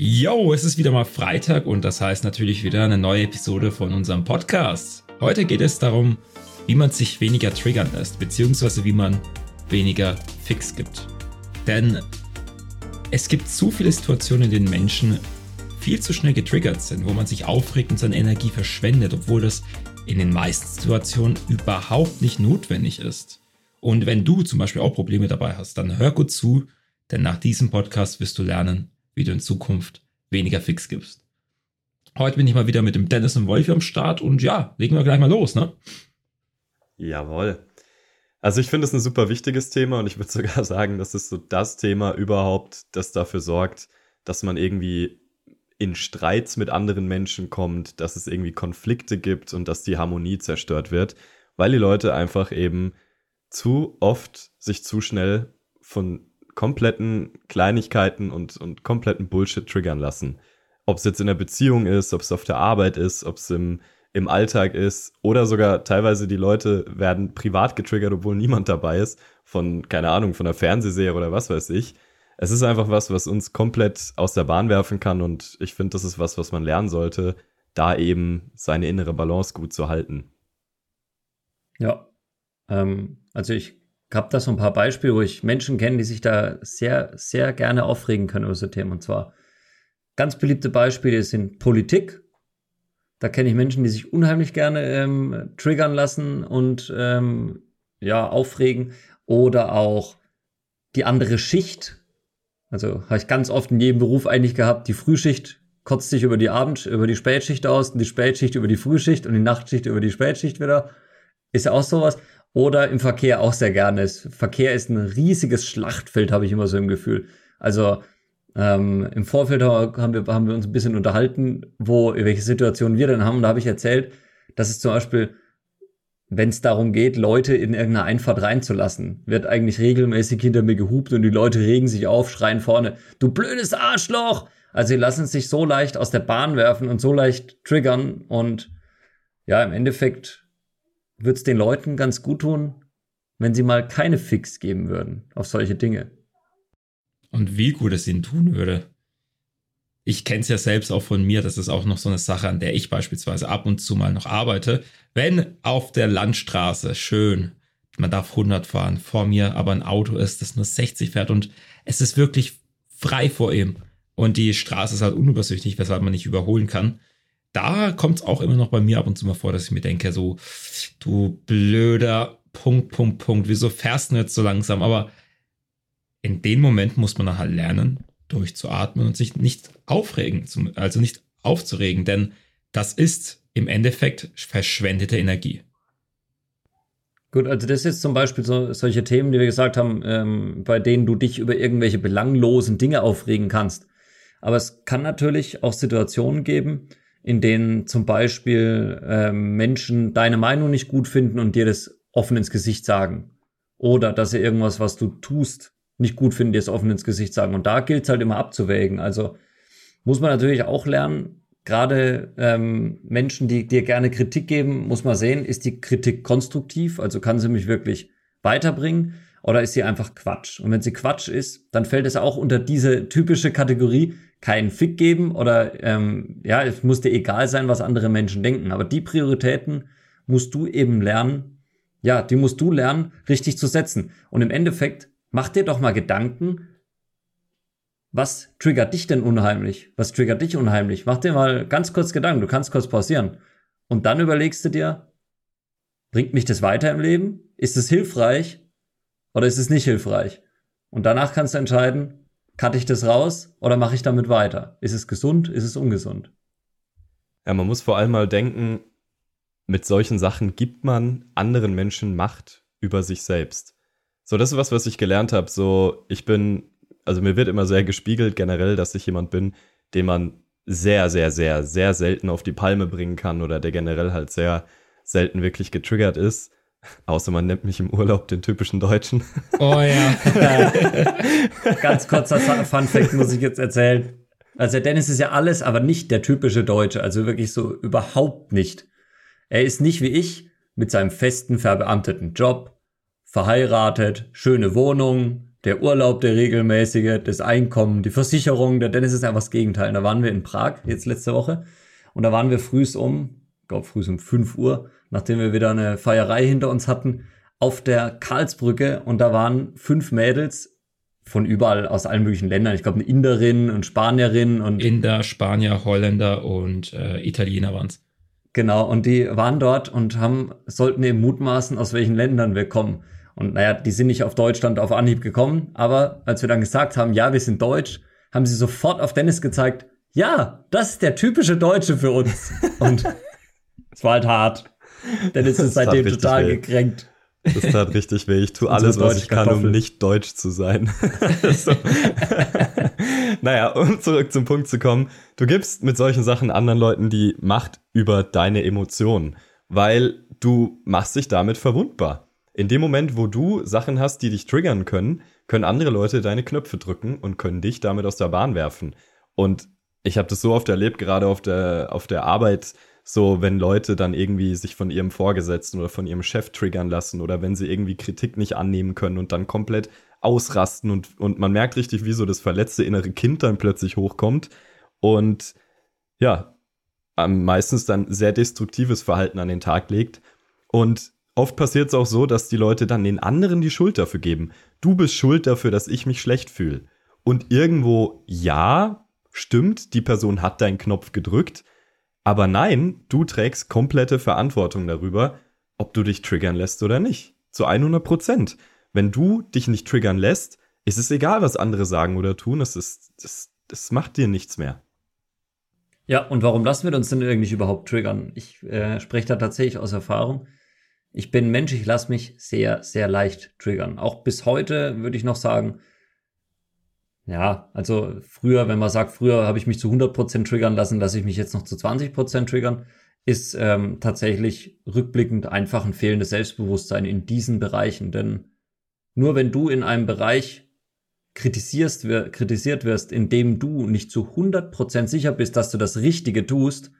Yo, es ist wieder mal Freitag und das heißt natürlich wieder eine neue Episode von unserem Podcast. Heute geht es darum, wie man sich weniger triggern lässt, beziehungsweise wie man weniger Fix gibt. Denn es gibt zu viele Situationen, in denen Menschen viel zu schnell getriggert sind, wo man sich aufregt und seine Energie verschwendet, obwohl das in den meisten Situationen überhaupt nicht notwendig ist. Und wenn du zum Beispiel auch Probleme dabei hast, dann hör gut zu, denn nach diesem Podcast wirst du lernen, wie du in Zukunft weniger Fix gibst. Heute bin ich mal wieder mit dem Dennis und Wolfi am Start und ja, legen wir gleich mal los, ne? Jawohl. Also ich finde es ein super wichtiges Thema und ich würde sogar sagen, das ist so das Thema überhaupt, das dafür sorgt, dass man irgendwie in Streits mit anderen Menschen kommt, dass es irgendwie Konflikte gibt und dass die Harmonie zerstört wird, weil die Leute einfach eben zu oft sich zu schnell von kompletten Kleinigkeiten und, und kompletten Bullshit triggern lassen. Ob es jetzt in der Beziehung ist, ob es auf der Arbeit ist, ob es im, im Alltag ist oder sogar teilweise die Leute werden privat getriggert, obwohl niemand dabei ist, von, keine Ahnung, von einer Fernsehserie oder was weiß ich. Es ist einfach was, was uns komplett aus der Bahn werfen kann und ich finde, das ist was, was man lernen sollte, da eben seine innere Balance gut zu halten. Ja, ähm, also ich habe da so ein paar Beispiele, wo ich Menschen kenne, die sich da sehr, sehr gerne aufregen können über so Themen. Und zwar ganz beliebte Beispiele sind Politik. Da kenne ich Menschen, die sich unheimlich gerne ähm, triggern lassen und ähm, ja, aufregen. Oder auch die andere Schicht. Also habe ich ganz oft in jedem Beruf eigentlich gehabt, die Frühschicht kotzt sich über die Abend, über die Spätschicht aus und die Spätschicht über die Frühschicht und die Nachtschicht über die Spätschicht wieder. Ist ja auch sowas. Oder im Verkehr auch sehr gerne. Verkehr ist ein riesiges Schlachtfeld, habe ich immer so im Gefühl. Also ähm, im Vorfeld haben wir, haben wir uns ein bisschen unterhalten, wo, welche Situationen wir denn haben. Und da habe ich erzählt, dass es zum Beispiel, wenn es darum geht, Leute in irgendeine Einfahrt reinzulassen, wird eigentlich regelmäßig hinter mir gehupt und die Leute regen sich auf, schreien vorne, du blödes Arschloch! Also sie lassen sich so leicht aus der Bahn werfen und so leicht triggern und ja, im Endeffekt würde es den Leuten ganz gut tun, wenn sie mal keine Fix geben würden auf solche Dinge. Und wie gut es ihnen tun würde. Ich kenne es ja selbst auch von mir, das ist auch noch so eine Sache, an der ich beispielsweise ab und zu mal noch arbeite. Wenn auf der Landstraße schön, man darf 100 fahren, vor mir aber ein Auto ist, das nur 60 fährt und es ist wirklich frei vor ihm und die Straße ist halt unübersichtlich, weshalb man nicht überholen kann, da kommt es auch immer noch bei mir ab und zu mal vor, dass ich mir denke, so, du blöder Punkt, Punkt, Punkt, wieso fährst du jetzt so langsam? Aber in dem Moment muss man dann halt lernen, durchzuatmen und sich nicht aufregen, also nicht aufzuregen, denn das ist im Endeffekt verschwendete Energie. Gut, also das ist zum Beispiel so, solche Themen, die wir gesagt haben, ähm, bei denen du dich über irgendwelche belanglosen Dinge aufregen kannst. Aber es kann natürlich auch Situationen geben, in denen zum Beispiel ähm, Menschen deine Meinung nicht gut finden und dir das offen ins Gesicht sagen. Oder dass sie irgendwas, was du tust, nicht gut finden, dir es offen ins Gesicht sagen. Und da gilt es halt immer abzuwägen. Also muss man natürlich auch lernen, gerade ähm, Menschen, die dir gerne Kritik geben, muss man sehen, ist die Kritik konstruktiv, also kann sie mich wirklich weiterbringen oder ist sie einfach Quatsch? Und wenn sie Quatsch ist, dann fällt es auch unter diese typische Kategorie, keinen Fick geben oder ähm, ja, es muss dir egal sein, was andere Menschen denken. Aber die Prioritäten musst du eben lernen, ja, die musst du lernen, richtig zu setzen. Und im Endeffekt, mach dir doch mal Gedanken, was triggert dich denn unheimlich? Was triggert dich unheimlich? Mach dir mal ganz kurz Gedanken, du kannst kurz pausieren. Und dann überlegst du dir, bringt mich das weiter im Leben? Ist es hilfreich oder ist es nicht hilfreich? Und danach kannst du entscheiden, Cutte ich das raus oder mache ich damit weiter? Ist es gesund? Ist es ungesund? Ja, man muss vor allem mal denken, mit solchen Sachen gibt man anderen Menschen Macht über sich selbst. So, das ist was, was ich gelernt habe. So, ich bin, also mir wird immer sehr gespiegelt generell, dass ich jemand bin, den man sehr, sehr, sehr, sehr selten auf die Palme bringen kann oder der generell halt sehr selten wirklich getriggert ist. Außer man nennt mich im Urlaub den typischen Deutschen. Oh ja. Ganz kurzer Fun-Fact muss ich jetzt erzählen. Also der Dennis ist ja alles, aber nicht der typische Deutsche. Also wirklich so überhaupt nicht. Er ist nicht wie ich mit seinem festen, verbeamteten Job, verheiratet, schöne Wohnung, der Urlaub, der regelmäßige, das Einkommen, die Versicherung. Der Dennis ist einfach das Gegenteil. Da waren wir in Prag jetzt letzte Woche und da waren wir frühs um, ich glaube frühs um 5 Uhr, nachdem wir wieder eine Feierei hinter uns hatten, auf der Karlsbrücke und da waren fünf Mädels von überall aus allen möglichen Ländern. Ich glaube, eine Inderin und Spanierin und. Inder, Spanier, Holländer und äh, Italiener waren's. Genau, und die waren dort und haben, sollten eben mutmaßen, aus welchen Ländern wir kommen. Und naja, die sind nicht auf Deutschland auf Anhieb gekommen, aber als wir dann gesagt haben, ja, wir sind Deutsch, haben sie sofort auf Dennis gezeigt, ja, das ist der typische Deutsche für uns. Und es war halt hart. Dennis ist seitdem total weh. gekränkt. Das tat richtig weh. Ich tue alles, was ich kann, um nicht deutsch zu sein. naja, um zurück zum Punkt zu kommen. Du gibst mit solchen Sachen anderen Leuten die Macht über deine Emotionen, weil du machst dich damit verwundbar. In dem Moment, wo du Sachen hast, die dich triggern können, können andere Leute deine Knöpfe drücken und können dich damit aus der Bahn werfen. Und ich habe das so oft erlebt, gerade auf der, auf der Arbeit, so wenn Leute dann irgendwie sich von ihrem Vorgesetzten oder von ihrem Chef triggern lassen oder wenn sie irgendwie Kritik nicht annehmen können und dann komplett ausrasten und, und man merkt richtig, wie so das verletzte innere Kind dann plötzlich hochkommt und ja, meistens dann sehr destruktives Verhalten an den Tag legt. Und Oft passiert es auch so, dass die Leute dann den anderen die Schuld dafür geben. Du bist schuld dafür, dass ich mich schlecht fühle. Und irgendwo, ja, stimmt, die Person hat deinen Knopf gedrückt, aber nein, du trägst komplette Verantwortung darüber, ob du dich triggern lässt oder nicht. Zu 100 Prozent. Wenn du dich nicht triggern lässt, ist es egal, was andere sagen oder tun. Es ist, das, das macht dir nichts mehr. Ja, und warum lassen wir uns denn eigentlich überhaupt triggern? Ich äh, spreche da tatsächlich aus Erfahrung. Ich bin Mensch, ich lasse mich sehr, sehr leicht triggern. Auch bis heute würde ich noch sagen, ja, also früher, wenn man sagt, früher habe ich mich zu 100% triggern lassen, lasse ich mich jetzt noch zu 20% triggern, ist ähm, tatsächlich rückblickend einfach ein fehlendes Selbstbewusstsein in diesen Bereichen. Denn nur wenn du in einem Bereich kritisierst, kritisiert wirst, in dem du nicht zu 100% sicher bist, dass du das Richtige tust,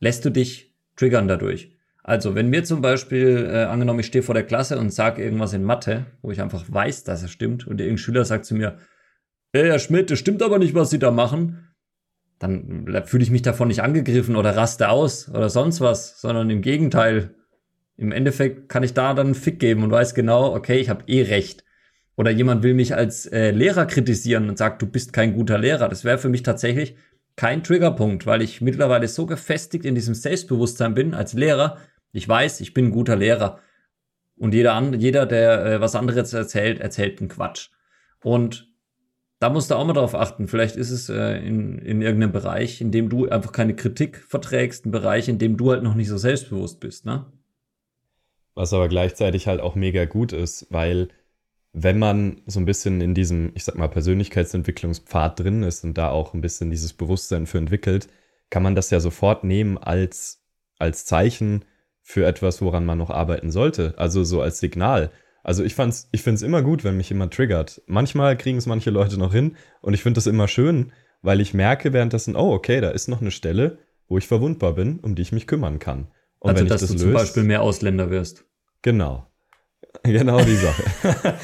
lässt du dich triggern dadurch. Also, wenn mir zum Beispiel, äh, angenommen, ich stehe vor der Klasse und sage irgendwas in Mathe, wo ich einfach weiß, dass es stimmt, und irgendein Schüler sagt zu mir, ey, Herr Schmidt, das stimmt aber nicht, was Sie da machen, dann fühle ich mich davon nicht angegriffen oder raste aus oder sonst was, sondern im Gegenteil. Im Endeffekt kann ich da dann einen Fick geben und weiß genau, okay, ich habe eh recht. Oder jemand will mich als äh, Lehrer kritisieren und sagt, du bist kein guter Lehrer. Das wäre für mich tatsächlich kein Triggerpunkt, weil ich mittlerweile so gefestigt in diesem Selbstbewusstsein bin als Lehrer, ich weiß, ich bin ein guter Lehrer. Und jeder, jeder der äh, was anderes erzählt, erzählt einen Quatsch. Und da musst du auch mal drauf achten. Vielleicht ist es äh, in, in irgendeinem Bereich, in dem du einfach keine Kritik verträgst, ein Bereich, in dem du halt noch nicht so selbstbewusst bist, ne? Was aber gleichzeitig halt auch mega gut ist, weil wenn man so ein bisschen in diesem, ich sag mal, Persönlichkeitsentwicklungspfad drin ist und da auch ein bisschen dieses Bewusstsein für entwickelt, kann man das ja sofort nehmen als, als Zeichen, für etwas, woran man noch arbeiten sollte. Also so als Signal. Also ich fand's, ich find's immer gut, wenn mich jemand triggert. Manchmal kriegen es manche Leute noch hin und ich finde das immer schön, weil ich merke währenddessen, oh, okay, da ist noch eine Stelle, wo ich verwundbar bin, um die ich mich kümmern kann. Und also, wenn dass ich das du löst, zum Beispiel mehr Ausländer wirst. Genau. Genau die Sache.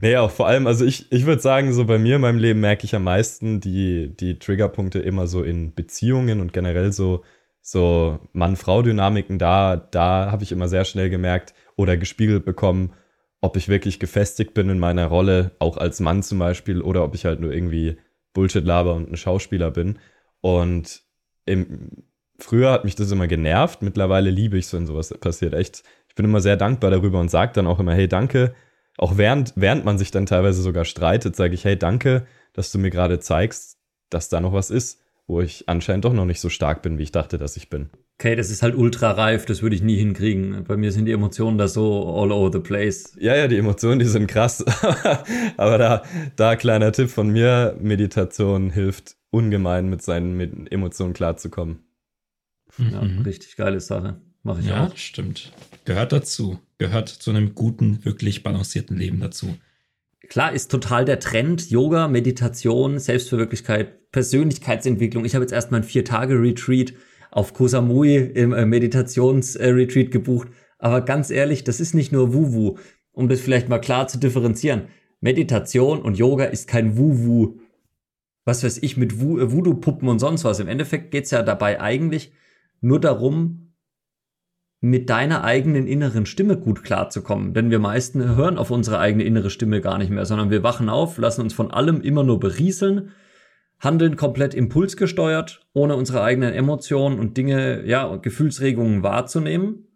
naja, auch vor allem, also ich, ich würde sagen, so bei mir in meinem Leben merke ich am meisten die, die Triggerpunkte immer so in Beziehungen und generell so so Mann-Frau-Dynamiken, da, da habe ich immer sehr schnell gemerkt oder gespiegelt bekommen, ob ich wirklich gefestigt bin in meiner Rolle, auch als Mann zum Beispiel, oder ob ich halt nur irgendwie Bullshit laber und ein Schauspieler bin. Und im, früher hat mich das immer genervt, mittlerweile liebe ich es, wenn sowas passiert. Echt, ich bin immer sehr dankbar darüber und sage dann auch immer, hey, danke. Auch während, während man sich dann teilweise sogar streitet, sage ich, hey, danke, dass du mir gerade zeigst, dass da noch was ist wo ich anscheinend doch noch nicht so stark bin, wie ich dachte, dass ich bin. Okay, das ist halt ultra reif, das würde ich nie hinkriegen. Bei mir sind die Emotionen da so all over the place. Ja, ja, die Emotionen, die sind krass. Aber da, da kleiner Tipp von mir, Meditation hilft ungemein, mit seinen mit Emotionen klarzukommen. Ja, mhm. richtig geile Sache. Mache ich ja, auch. Ja, stimmt. Gehört dazu. Gehört zu einem guten, wirklich balancierten Leben dazu. Klar ist total der Trend Yoga, Meditation, Selbstverwirklichkeit, Persönlichkeitsentwicklung. Ich habe jetzt erstmal ein Vier-Tage-Retreat auf Koh Samui im äh, Meditationsretreat gebucht. Aber ganz ehrlich, das ist nicht nur Wu-Wu, um das vielleicht mal klar zu differenzieren. Meditation und Yoga ist kein Wu-Wu. Was weiß ich mit äh, Voodoo-Puppen und sonst was. Im Endeffekt geht's ja dabei eigentlich nur darum, mit deiner eigenen inneren Stimme gut klarzukommen. Denn wir meisten hören auf unsere eigene innere Stimme gar nicht mehr, sondern wir wachen auf, lassen uns von allem immer nur berieseln, handeln komplett impulsgesteuert, ohne unsere eigenen Emotionen und Dinge, ja, Gefühlsregungen wahrzunehmen.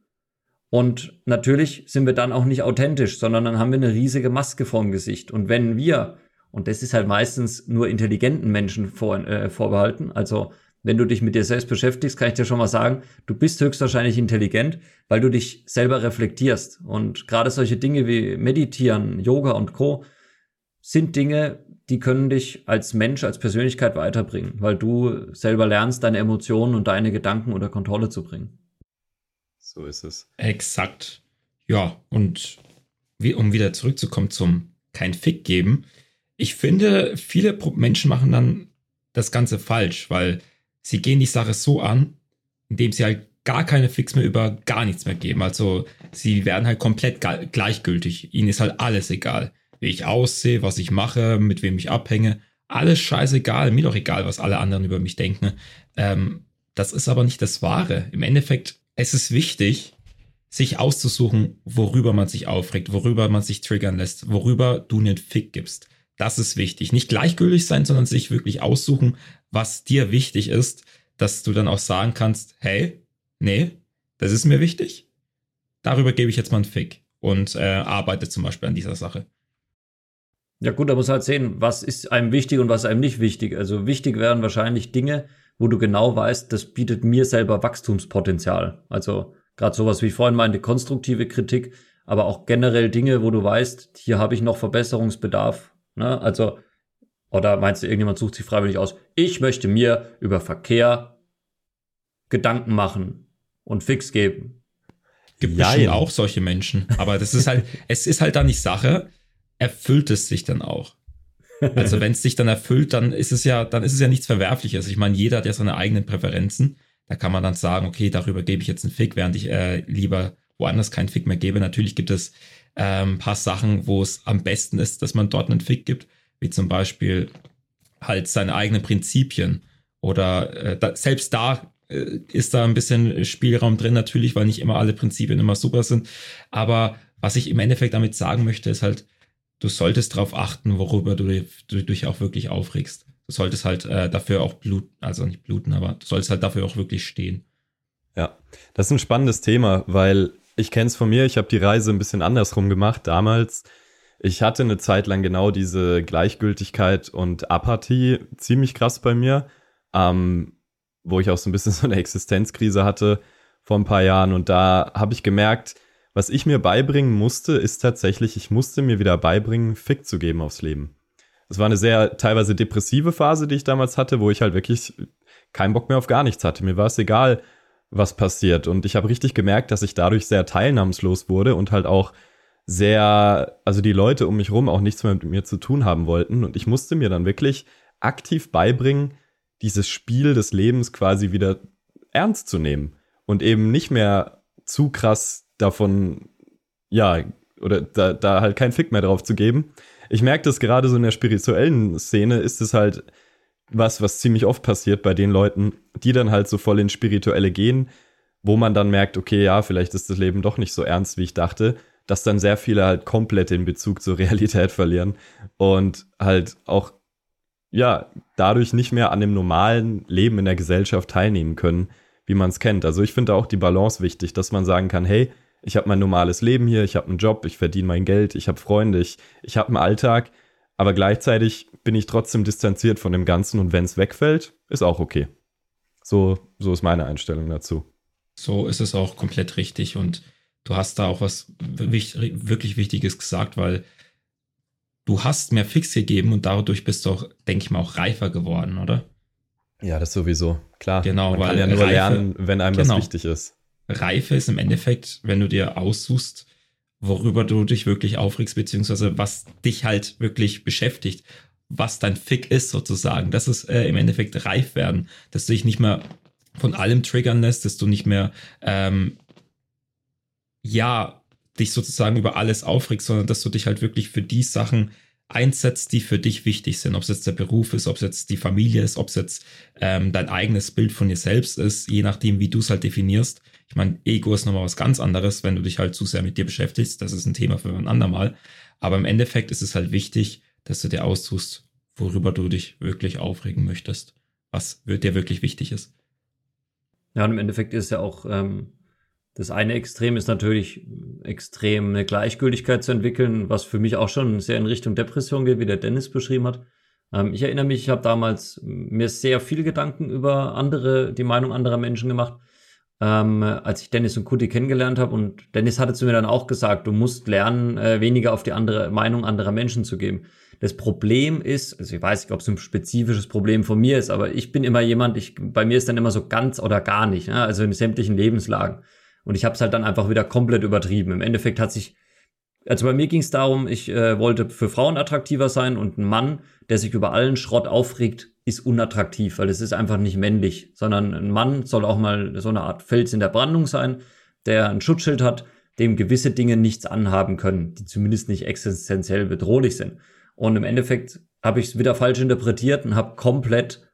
Und natürlich sind wir dann auch nicht authentisch, sondern dann haben wir eine riesige Maske vorm Gesicht. Und wenn wir, und das ist halt meistens nur intelligenten Menschen vor, äh, vorbehalten, also wenn du dich mit dir selbst beschäftigst, kann ich dir schon mal sagen, du bist höchstwahrscheinlich intelligent, weil du dich selber reflektierst. Und gerade solche Dinge wie Meditieren, Yoga und Co. sind Dinge, die können dich als Mensch, als Persönlichkeit weiterbringen, weil du selber lernst, deine Emotionen und deine Gedanken unter Kontrolle zu bringen. So ist es. Exakt. Ja, und wie, um wieder zurückzukommen zum kein Fick geben. Ich finde, viele Menschen machen dann das Ganze falsch, weil sie gehen die Sache so an, indem sie halt gar keine Fix mehr über gar nichts mehr geben. Also sie werden halt komplett gleichgültig. Ihnen ist halt alles egal. Wie ich aussehe, was ich mache, mit wem ich abhänge. Alles scheißegal. Mir doch egal, was alle anderen über mich denken. Ähm, das ist aber nicht das Wahre. Im Endeffekt, es ist wichtig, sich auszusuchen, worüber man sich aufregt, worüber man sich triggern lässt, worüber du einen Fick gibst. Das ist wichtig. Nicht gleichgültig sein, sondern sich wirklich aussuchen, was dir wichtig ist, dass du dann auch sagen kannst, hey, nee, das ist mir wichtig. Darüber gebe ich jetzt mal einen Fick und äh, arbeite zum Beispiel an dieser Sache. Ja gut, da muss halt sehen, was ist einem wichtig und was einem nicht wichtig. Also wichtig wären wahrscheinlich Dinge, wo du genau weißt, das bietet mir selber Wachstumspotenzial. Also gerade sowas wie ich vorhin meinte, konstruktive Kritik, aber auch generell Dinge, wo du weißt, hier habe ich noch Verbesserungsbedarf. Ne? Also oder meinst du, irgendjemand sucht sich freiwillig aus? Ich möchte mir über Verkehr Gedanken machen und fix geben. Gibt ja bestimmt auch solche Menschen. Aber das ist halt, es ist halt da nicht Sache. Erfüllt es sich dann auch. Also wenn es sich dann erfüllt, dann ist es ja, dann ist es ja nichts Verwerfliches. Ich meine, jeder hat ja seine eigenen Präferenzen. Da kann man dann sagen, okay, darüber gebe ich jetzt einen Fick, während ich äh, lieber woanders keinen Fick mehr gebe. Natürlich gibt es äh, ein paar Sachen, wo es am besten ist, dass man dort einen Fick gibt wie zum Beispiel halt seine eigenen Prinzipien oder äh, da, selbst da äh, ist da ein bisschen Spielraum drin natürlich, weil nicht immer alle Prinzipien immer super sind. Aber was ich im Endeffekt damit sagen möchte, ist halt, du solltest darauf achten, worüber du, du dich auch wirklich aufregst. Du solltest halt äh, dafür auch bluten, also nicht bluten, aber du solltest halt dafür auch wirklich stehen. Ja, das ist ein spannendes Thema, weil ich kenne es von mir, ich habe die Reise ein bisschen andersrum gemacht. Damals ich hatte eine Zeit lang genau diese Gleichgültigkeit und Apathie ziemlich krass bei mir, ähm, wo ich auch so ein bisschen so eine Existenzkrise hatte vor ein paar Jahren. Und da habe ich gemerkt, was ich mir beibringen musste, ist tatsächlich, ich musste mir wieder beibringen, Fick zu geben aufs Leben. Es war eine sehr teilweise depressive Phase, die ich damals hatte, wo ich halt wirklich keinen Bock mehr auf gar nichts hatte. Mir war es egal, was passiert. Und ich habe richtig gemerkt, dass ich dadurch sehr teilnahmslos wurde und halt auch sehr, also die Leute um mich rum auch nichts mehr mit mir zu tun haben wollten. Und ich musste mir dann wirklich aktiv beibringen, dieses Spiel des Lebens quasi wieder ernst zu nehmen und eben nicht mehr zu krass davon, ja, oder da, da halt keinen Fick mehr drauf zu geben. Ich merke das gerade so in der spirituellen Szene ist es halt was, was ziemlich oft passiert bei den Leuten, die dann halt so voll ins Spirituelle gehen, wo man dann merkt, okay, ja, vielleicht ist das Leben doch nicht so ernst, wie ich dachte dass dann sehr viele halt komplett den Bezug zur Realität verlieren und halt auch ja dadurch nicht mehr an dem normalen Leben in der Gesellschaft teilnehmen können, wie man es kennt. Also ich finde auch die Balance wichtig, dass man sagen kann, hey, ich habe mein normales Leben hier, ich habe einen Job, ich verdiene mein Geld, ich habe Freunde, ich, ich habe einen Alltag, aber gleichzeitig bin ich trotzdem distanziert von dem Ganzen und wenn es wegfällt, ist auch okay. So, so ist meine Einstellung dazu. So ist es auch komplett richtig und du hast da auch was wirklich Wichtiges gesagt, weil du hast mehr Fix gegeben und dadurch bist du auch, denke ich mal, auch reifer geworden, oder? Ja, das sowieso. Klar. Genau, Man weil kann ja nur Reife, lernen, wenn einem genau. das wichtig ist. Reife ist im Endeffekt, wenn du dir aussuchst, worüber du dich wirklich aufregst, beziehungsweise was dich halt wirklich beschäftigt, was dein Fick ist sozusagen. Das ist äh, im Endeffekt reif werden, dass du dich nicht mehr von allem triggern lässt, dass du nicht mehr ähm, ja, dich sozusagen über alles aufregst, sondern dass du dich halt wirklich für die Sachen einsetzt, die für dich wichtig sind. Ob es jetzt der Beruf ist, ob es jetzt die Familie ist, ob es jetzt ähm, dein eigenes Bild von dir selbst ist, je nachdem, wie du es halt definierst. Ich meine, Ego ist nochmal was ganz anderes, wenn du dich halt zu sehr mit dir beschäftigst. Das ist ein Thema für ein andermal. Aber im Endeffekt ist es halt wichtig, dass du dir austust, worüber du dich wirklich aufregen möchtest, was dir wirklich wichtig ist. Ja, und im Endeffekt ist ja auch ähm, das eine Extrem ist natürlich extrem eine Gleichgültigkeit zu entwickeln, was für mich auch schon sehr in Richtung Depression geht, wie der Dennis beschrieben hat. Ähm, ich erinnere mich, ich habe damals mir sehr viel Gedanken über andere, die Meinung anderer Menschen gemacht ähm, als ich Dennis und Kuti kennengelernt habe. Und Dennis hatte zu mir dann auch gesagt, du musst lernen, äh, weniger auf die andere Meinung anderer Menschen zu geben. Das Problem ist, also ich weiß nicht, ob es ein spezifisches Problem von mir ist, aber ich bin immer jemand, ich, bei mir ist dann immer so ganz oder gar nicht, ne? also in sämtlichen Lebenslagen. Und ich habe es halt dann einfach wieder komplett übertrieben. Im Endeffekt hat sich also bei mir ging es darum, ich äh, wollte für Frauen attraktiver sein und ein Mann, der sich über allen Schrott aufregt, ist unattraktiv, weil es ist einfach nicht männlich, sondern ein Mann soll auch mal so eine Art Fels in der Brandung sein, der ein Schutzschild hat, dem gewisse Dinge nichts anhaben können, die zumindest nicht existenziell bedrohlich sind. Und im Endeffekt habe ich es wieder falsch interpretiert und habe komplett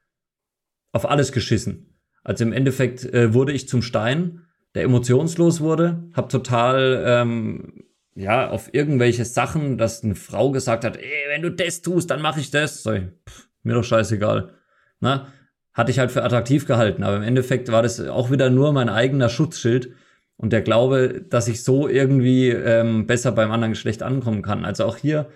auf alles geschissen. Also im Endeffekt äh, wurde ich zum Stein, der emotionslos wurde, habe total ähm, ja auf irgendwelche Sachen, dass eine Frau gesagt hat, ey, wenn du das tust, dann mache ich das. So, pff, mir doch scheißegal. Na, hatte ich halt für attraktiv gehalten, aber im Endeffekt war das auch wieder nur mein eigener Schutzschild und der Glaube, dass ich so irgendwie ähm, besser beim anderen Geschlecht ankommen kann. Also auch hier,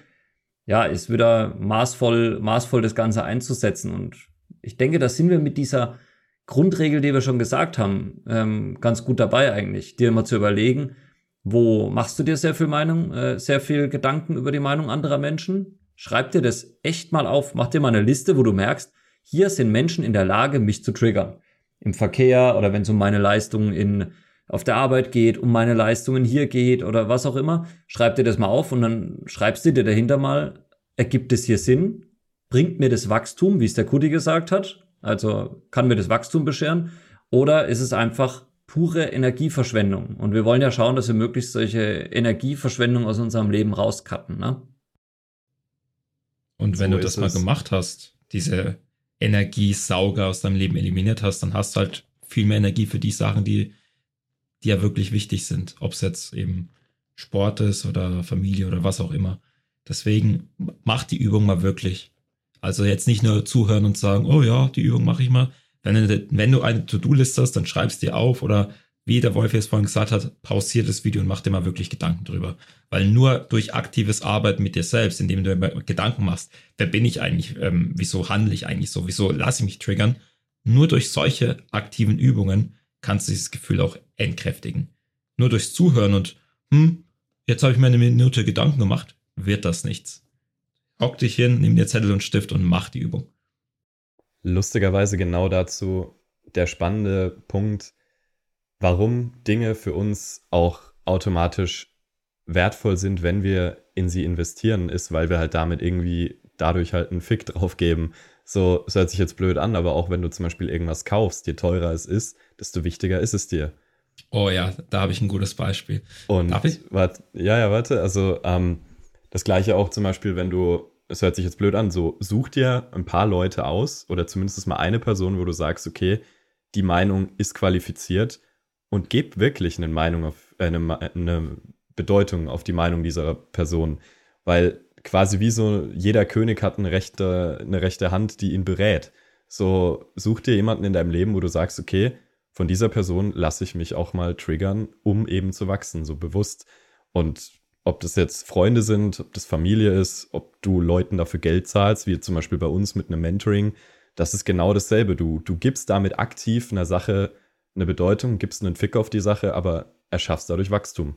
ja, ist wieder maßvoll, maßvoll das Ganze einzusetzen und ich denke, da sind wir mit dieser Grundregel, die wir schon gesagt haben, ähm, ganz gut dabei eigentlich, dir mal zu überlegen, wo machst du dir sehr viel Meinung, äh, sehr viel Gedanken über die Meinung anderer Menschen? Schreib dir das echt mal auf, mach dir mal eine Liste, wo du merkst, hier sind Menschen in der Lage, mich zu triggern. Im Verkehr oder wenn es um meine Leistungen in, auf der Arbeit geht, um meine Leistungen hier geht oder was auch immer. Schreib dir das mal auf und dann schreibst du dir dahinter mal, ergibt es hier Sinn? Bringt mir das Wachstum, wie es der Kuti gesagt hat? Also kann mir das Wachstum bescheren? Oder ist es einfach pure Energieverschwendung? Und wir wollen ja schauen, dass wir möglichst solche Energieverschwendung aus unserem Leben rauscutten, ne? Und wenn so du das mal gemacht hast, diese Energiesauger aus deinem Leben eliminiert hast, dann hast du halt viel mehr Energie für die Sachen, die, die ja wirklich wichtig sind. Ob es jetzt eben Sport ist oder Familie oder was auch immer. Deswegen mach die Übung mal wirklich. Also jetzt nicht nur zuhören und sagen, oh ja, die Übung mache ich mal. Wenn, wenn du eine To-Do-List hast, dann schreibst dir auf oder wie der Wolf jetzt vorhin gesagt hat, pausiert das Video und mach dir mal wirklich Gedanken drüber. Weil nur durch aktives Arbeiten mit dir selbst, indem du Gedanken machst, wer bin ich eigentlich, ähm, wieso handle ich eigentlich so, wieso lasse ich mich triggern, nur durch solche aktiven Übungen kannst du dieses Gefühl auch entkräftigen. Nur durchs Zuhören und, hm, jetzt habe ich mir eine Minute Gedanken gemacht, wird das nichts. Hock dich hin, nimm dir Zettel und Stift und mach die Übung. Lustigerweise genau dazu der spannende Punkt, warum Dinge für uns auch automatisch wertvoll sind, wenn wir in sie investieren, ist, weil wir halt damit irgendwie dadurch halt einen Fick drauf geben. So, es hört sich jetzt blöd an, aber auch wenn du zum Beispiel irgendwas kaufst, je teurer es ist, desto wichtiger ist es dir. Oh ja, da habe ich ein gutes Beispiel. Und Darf ich? Wart, ja, ja, warte. Also ähm, das gleiche auch zum Beispiel, wenn du, es hört sich jetzt blöd an, so such dir ein paar Leute aus oder zumindest mal eine Person, wo du sagst, okay, die Meinung ist qualifiziert und gebt wirklich eine Meinung auf äh, eine, eine Bedeutung auf die Meinung dieser Person, weil quasi wie so jeder König hat eine rechte, eine rechte Hand, die ihn berät. So such dir jemanden in deinem Leben, wo du sagst, okay, von dieser Person lasse ich mich auch mal triggern, um eben zu wachsen, so bewusst. Und ob das jetzt Freunde sind, ob das Familie ist, ob du Leuten dafür Geld zahlst, wie zum Beispiel bei uns mit einem Mentoring, das ist genau dasselbe. Du, du gibst damit aktiv einer Sache eine Bedeutung, gibst einen Fick auf die Sache, aber erschaffst dadurch Wachstum.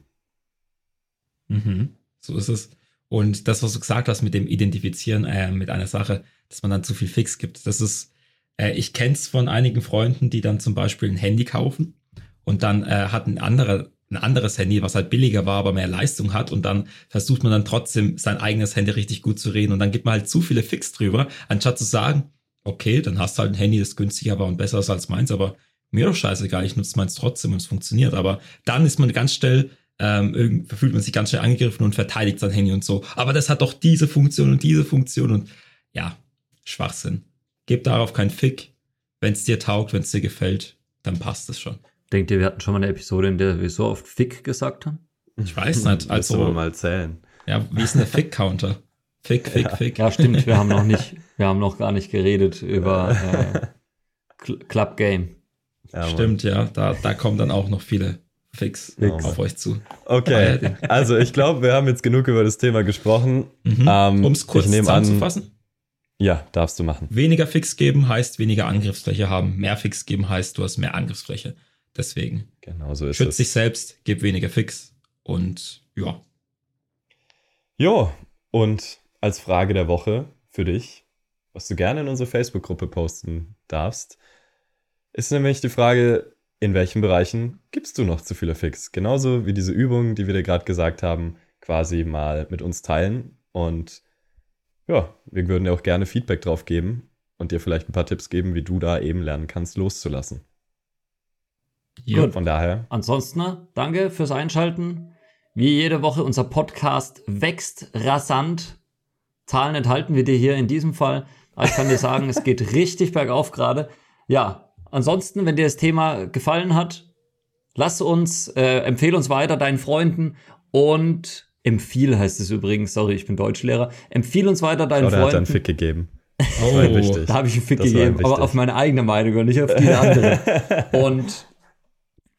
Mhm, so ist es. Und das, was du gesagt hast mit dem Identifizieren äh, mit einer Sache, dass man dann zu viel Fix gibt, das ist, äh, ich kenne es von einigen Freunden, die dann zum Beispiel ein Handy kaufen und dann äh, hat ein anderer ein anderes Handy, was halt billiger war, aber mehr Leistung hat und dann versucht man dann trotzdem sein eigenes Handy richtig gut zu reden und dann gibt man halt zu viele Fix drüber, anstatt zu sagen, okay, dann hast du halt ein Handy, das günstiger war und besser ist als meins, aber mir doch scheißegal, ich nutze meins trotzdem und es funktioniert. Aber dann ist man ganz schnell ähm, fühlt man sich ganz schnell angegriffen und verteidigt sein Handy und so. Aber das hat doch diese Funktion und diese Funktion und ja, Schwachsinn. Gebt darauf keinen Fick. Wenn es dir taugt, wenn es dir gefällt, dann passt es schon. Denkt ihr, wir hatten schon mal eine Episode, in der wir so oft Fick gesagt haben? Ich weiß nicht. Also wir mal zählen. Ja, wie ist denn der Fick-Counter? Fick, Fick, ja. Fick. Ja, stimmt. Wir haben noch nicht, wir haben noch gar nicht geredet über äh, Club Game. Ja, stimmt, ja. Da, da kommen dann auch noch viele Fix oh, auf euch zu. Okay, also ich glaube, wir haben jetzt genug über das Thema gesprochen. Mhm. Ähm, um es kurz zusammenzufassen. Ja, darfst du machen. Weniger Fix geben heißt weniger Angriffsfläche haben. Mehr Fix geben heißt, du hast mehr Angriffsfläche. Deswegen. Genau so ist Schütz es. dich selbst, gib weniger Fix und ja. Jo, und als Frage der Woche für dich, was du gerne in unsere Facebook-Gruppe posten darfst, ist nämlich die Frage, in welchen Bereichen gibst du noch zu viele Fix? Genauso wie diese Übung, die wir dir gerade gesagt haben, quasi mal mit uns teilen. Und ja, wir würden dir auch gerne Feedback drauf geben und dir vielleicht ein paar Tipps geben, wie du da eben lernen kannst, loszulassen. Ja, Gut. Von daher. Ansonsten, danke fürs Einschalten. Wie jede Woche, unser Podcast wächst rasant. Zahlen enthalten wir dir hier in diesem Fall. Aber ich kann dir sagen, es geht richtig bergauf gerade. Ja, ansonsten, wenn dir das Thema gefallen hat, lass uns, äh, empfehle uns weiter deinen Freunden und empfiehl heißt es übrigens, sorry, ich bin Deutschlehrer, empfiehl uns weiter deinen Freunden. Hat einen Fick gegeben. Oh, da habe ich einen Fick gegeben, aber auf meine eigene Meinung und nicht auf die andere. und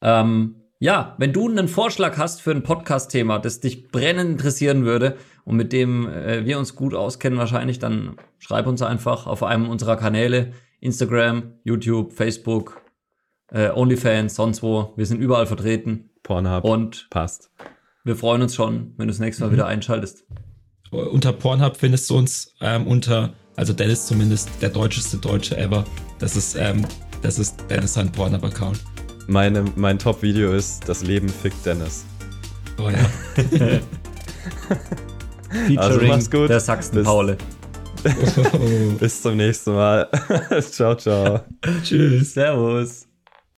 ähm, ja, wenn du einen Vorschlag hast für ein Podcast-Thema, das dich brennend interessieren würde und mit dem äh, wir uns gut auskennen wahrscheinlich, dann schreib uns einfach auf einem unserer Kanäle, Instagram, YouTube, Facebook, äh, OnlyFans, sonst wo. Wir sind überall vertreten. Pornhub. Und passt. Wir freuen uns schon, wenn du das nächste Mal mhm. wieder einschaltest. Unter Pornhub findest du uns ähm, unter, also Dennis zumindest, der deutscheste Deutsche ever. Das ist, ähm, das ist Dennis sein Pornhub-Account. Meine, mein Top-Video ist Das Leben fickt Dennis. Oh ja. Featuring also mach's gut. der Sachsen-Paule. Bis zum nächsten Mal. ciao, ciao. Tschüss. Servus.